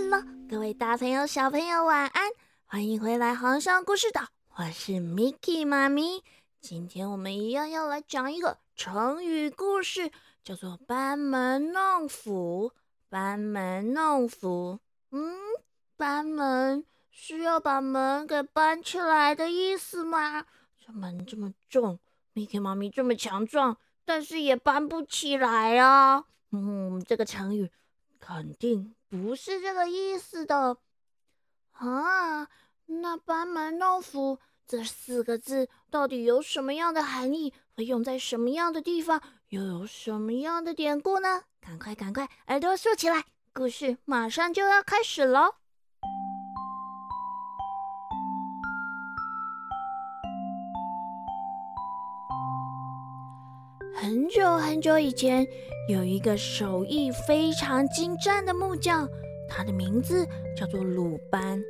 Hello，各位大朋友、小朋友晚安，欢迎回来皇上故事岛，我是 Miki 妈咪。今天我们一样要来讲一个成语故事，叫做“班门弄斧”。班门弄斧，嗯，班门是要把门给搬起来的意思吗？这门这么重，Miki 妈咪这么强壮，但是也搬不起来啊。嗯，这个成语。肯定不是这个意思的啊！那“班门弄斧”这四个字到底有什么样的含义？会用在什么样的地方？又有什么样的典故呢？赶快，赶快，耳朵竖起来，故事马上就要开始喽！很久很久以前，有一个手艺非常精湛的木匠，他的名字叫做鲁班。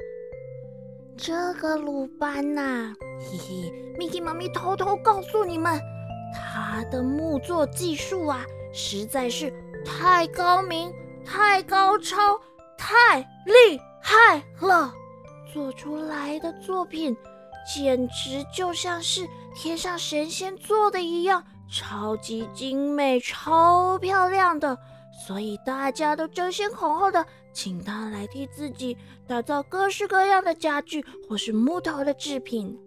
这个鲁班呐，嘿嘿，Miki 妈咪偷偷告诉你们，他的木作技术啊，实在是太高明、太高超、太厉害了，做出来的作品简直就像是天上神仙做的一样。超级精美、超漂亮的，所以大家都争先恐后的请他来替自己打造各式各样的家具或是木头的制品。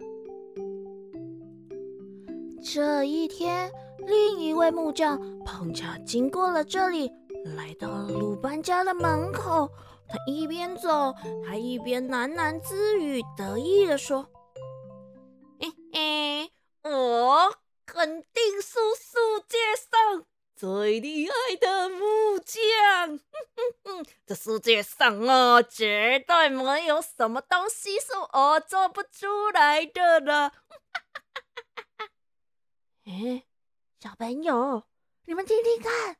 这一天，另一位木匠碰巧经过了这里，来到了鲁班家的门口。他一边走，还一边喃喃自语，得意地说：“嘿嘿，我。”肯定是世界上最厉害的木匠。这世界上啊，绝对没有什么东西是我做不出来的了。哎，小朋友，你们听听看，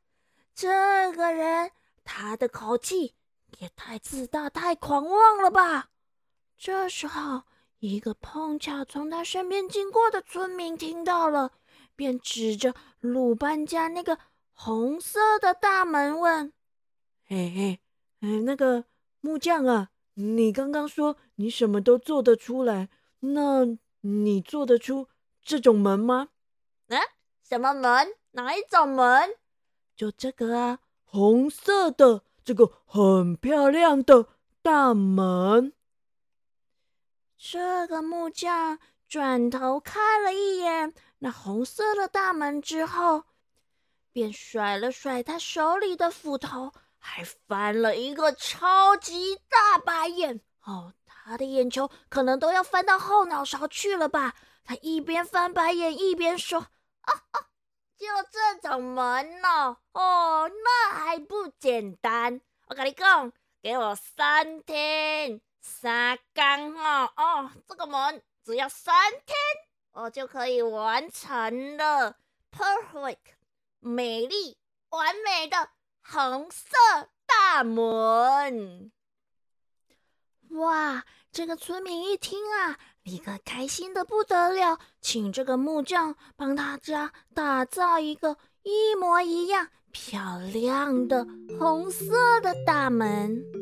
这个人他的口气也太自大、太狂妄了吧？这时候，一个碰巧从他身边经过的村民听到了。便指着鲁班家那个红色的大门问：“嘿嘿，嗯，那个木匠啊，你刚刚说你什么都做得出来，那你做得出这种门吗？”“啊，什么门？哪一种门？”“就这个啊，红色的，这个很漂亮的大门。”这个木匠转头看了一眼。那红色的大门之后，便甩了甩他手里的斧头，还翻了一个超级大白眼。哦，他的眼球可能都要翻到后脑勺去了吧？他一边翻白眼一边说：“啊啊，就这种门哦，哦，那还不简单？我跟你讲，给我三天三更哦，哦，这个门只要三天。”我就可以完成了，perfect，美丽完美的红色大门。哇！这个村民一听啊，立刻开心的不得了，请这个木匠帮他家打造一个一模一样漂亮的红色的大门。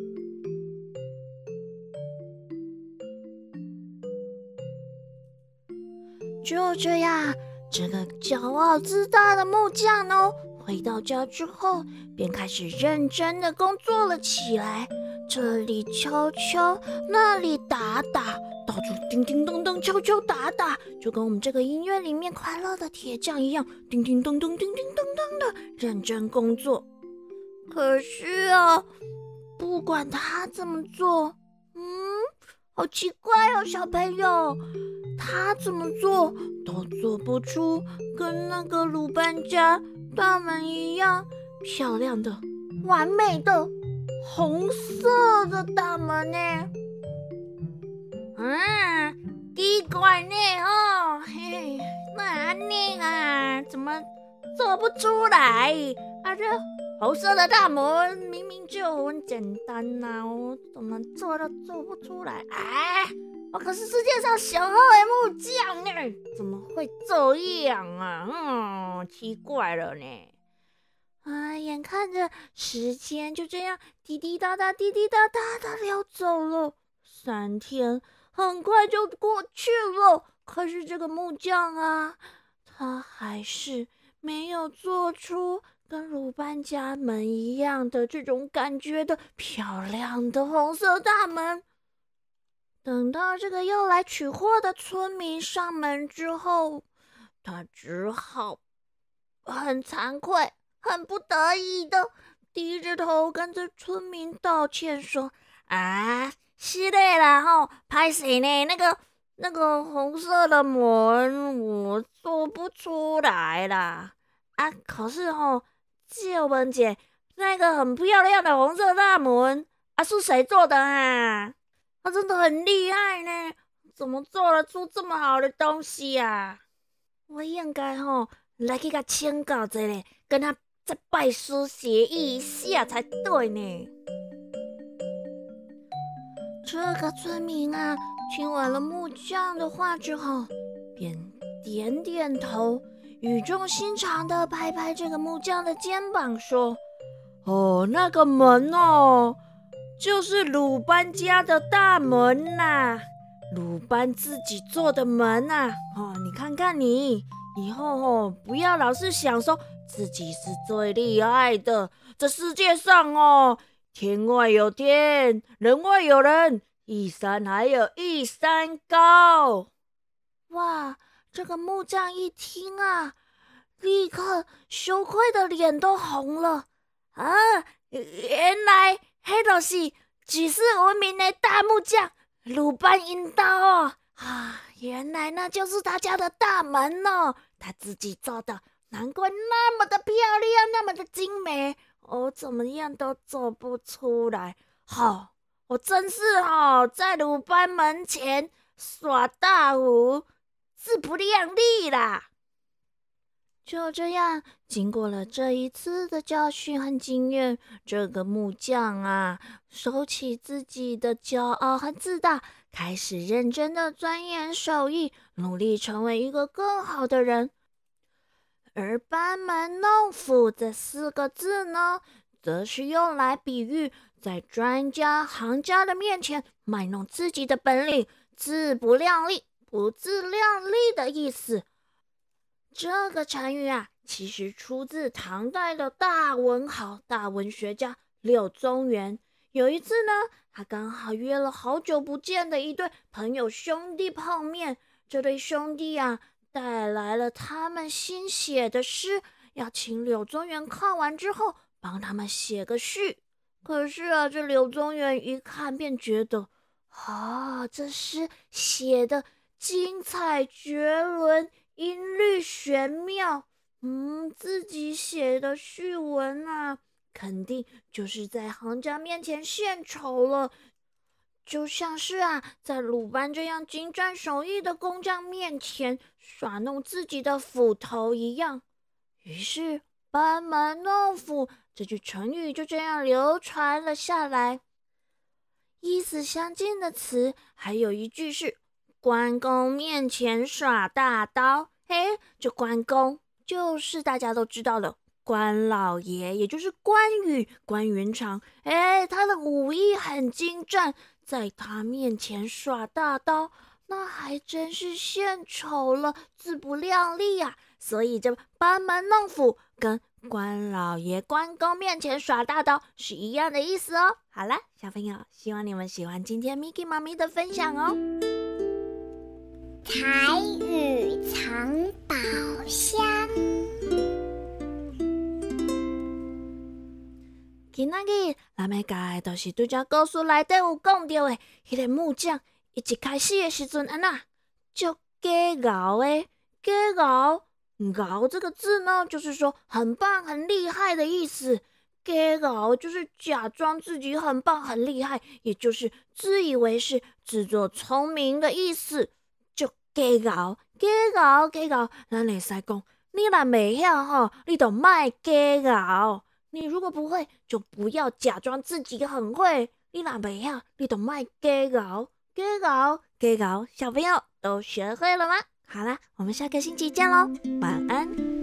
就这样，这个骄傲自大的木匠呢，回到家之后，便开始认真的工作了起来。这里敲敲，那里打打，到处叮叮咚咚敲敲打打，就跟我们这个音乐里面快乐的铁匠一样，叮叮咚咚、叮叮咚咚的认真工作。可是啊，不管他怎么做，嗯，好奇怪哦，小朋友。他怎么做都做不出跟那个鲁班家大门一样漂亮的、完美的红色的大门呢？嗯，奇怪呢，哦，嘿，那你啊，怎么做不出来？啊，这红色的大门明明就很简单呐，我怎么做都做不出来？哎！我可是世界上小号的木匠呢，怎么会这样啊？嗯，奇怪了呢。啊，眼看着时间就这样滴滴答答、滴滴答答的流走了，三天很快就过去了。可是这个木匠啊，他还是没有做出跟鲁班家门一样的这种感觉的漂亮的红色大门。等到这个又来取货的村民上门之后，他只好很惭愧。很不得已的低着头跟着村民道歉说：“啊，是的啦，吼，拍谁呢？那个那个红色的门我做不出来啦。啊，可是吼，就文姐那个很漂亮的红色大门啊，是谁做的啊？他真的很厉害呢，怎么做得出这么好的东西呀？我应该吼来给他请教一下，跟他。”再拜师学艺一下才对呢。这个村民啊，听完了木匠的话之后，便点点头，语重心长的拍拍这个木匠的肩膀，说：“哦，那个门哦，就是鲁班家的大门呐，鲁班自己做的门呐。哦，你看看你，以后哦，不要老是想说。”自己是最厉害的。这世界上哦，天外有天，人外有人，一山还有一山高。哇！这个木匠一听啊，立刻羞愧的脸都红了啊！原来黑老是举世闻名的大木匠鲁班银刀哦啊！原来那就是他家的大门哦，他自己做的。难怪那么的漂亮，那么的精美，我怎么样都做不出来。好，我真是好，在鲁班门前耍大胡，自不量力啦。就这样，经过了这一次的教训和经验，这个木匠啊，收起自己的骄傲和自大，开始认真的钻研手艺，努力成为一个更好的人。而“班门弄斧”这四个字呢，则是用来比喻在专家行家的面前卖弄自己的本领，自不量力、不自量力的意思。这个成语啊，其实出自唐代的大文豪、大文学家柳宗元。有一次呢，他刚好约了好久不见的一对朋友兄弟碰面，这对兄弟啊。带来了他们新写的诗，要请柳宗元看完之后帮他们写个序。可是啊，这柳宗元一看便觉得，啊，这诗写的精彩绝伦，音律玄妙，嗯，自己写的序文啊，肯定就是在行家面前献丑了。就像是啊，在鲁班这样精湛手艺的工匠面前耍弄自己的斧头一样。于是“班门弄斧”这句成语就这样流传了下来。意思相近的词还有一句是“关公面前耍大刀”。嘿，这关公就是大家都知道的关老爷，也就是关羽关云长。哎，他的武艺很精湛。在他面前耍大刀，那还真是献丑了，自不量力呀！所以这班门弄斧跟关老爷、关公面前耍大刀是一样的意思哦。好了，小朋友，希望你们喜欢今天 Miki 妈咪的分享哦。台语藏宝箱。今仔日咱要教的，就是对只故事内底有讲到的，迄个木匠，伊一开始的时阵安那，就假傲的，假傲，傲这个字呢，就是说很棒、很厉害的意思。假傲就是假装自己很棒、很厉害，也就是自以为是、自作聪明的意思。就假傲，假傲，假傲，咱会使讲，你若未晓吼，你就卖假傲。你如果不会，就不要假装自己很会。你哪没呀？你就卖假搞，假搞，假搞。小朋友都学会了吗？好啦，我们下个星期见喽，晚安。